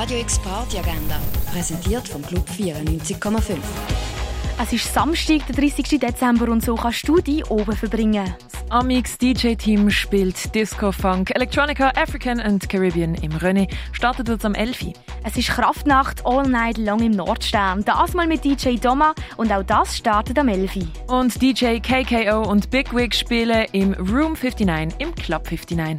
Radio X Party Agenda, präsentiert vom Club 94,5. Es ist Samstag, der 30. Dezember und so kannst du die oben verbringen. Das Amix DJ-Team spielt Disco, Funk, Electronica, African und Caribbean im René. Startet jetzt am 11. Es ist Kraftnacht All Night Long im Nordstern. Das mal mit DJ Doma und auch das startet am 11. Und DJ KKO und Big Wig spielen im Room 59 im Club 59.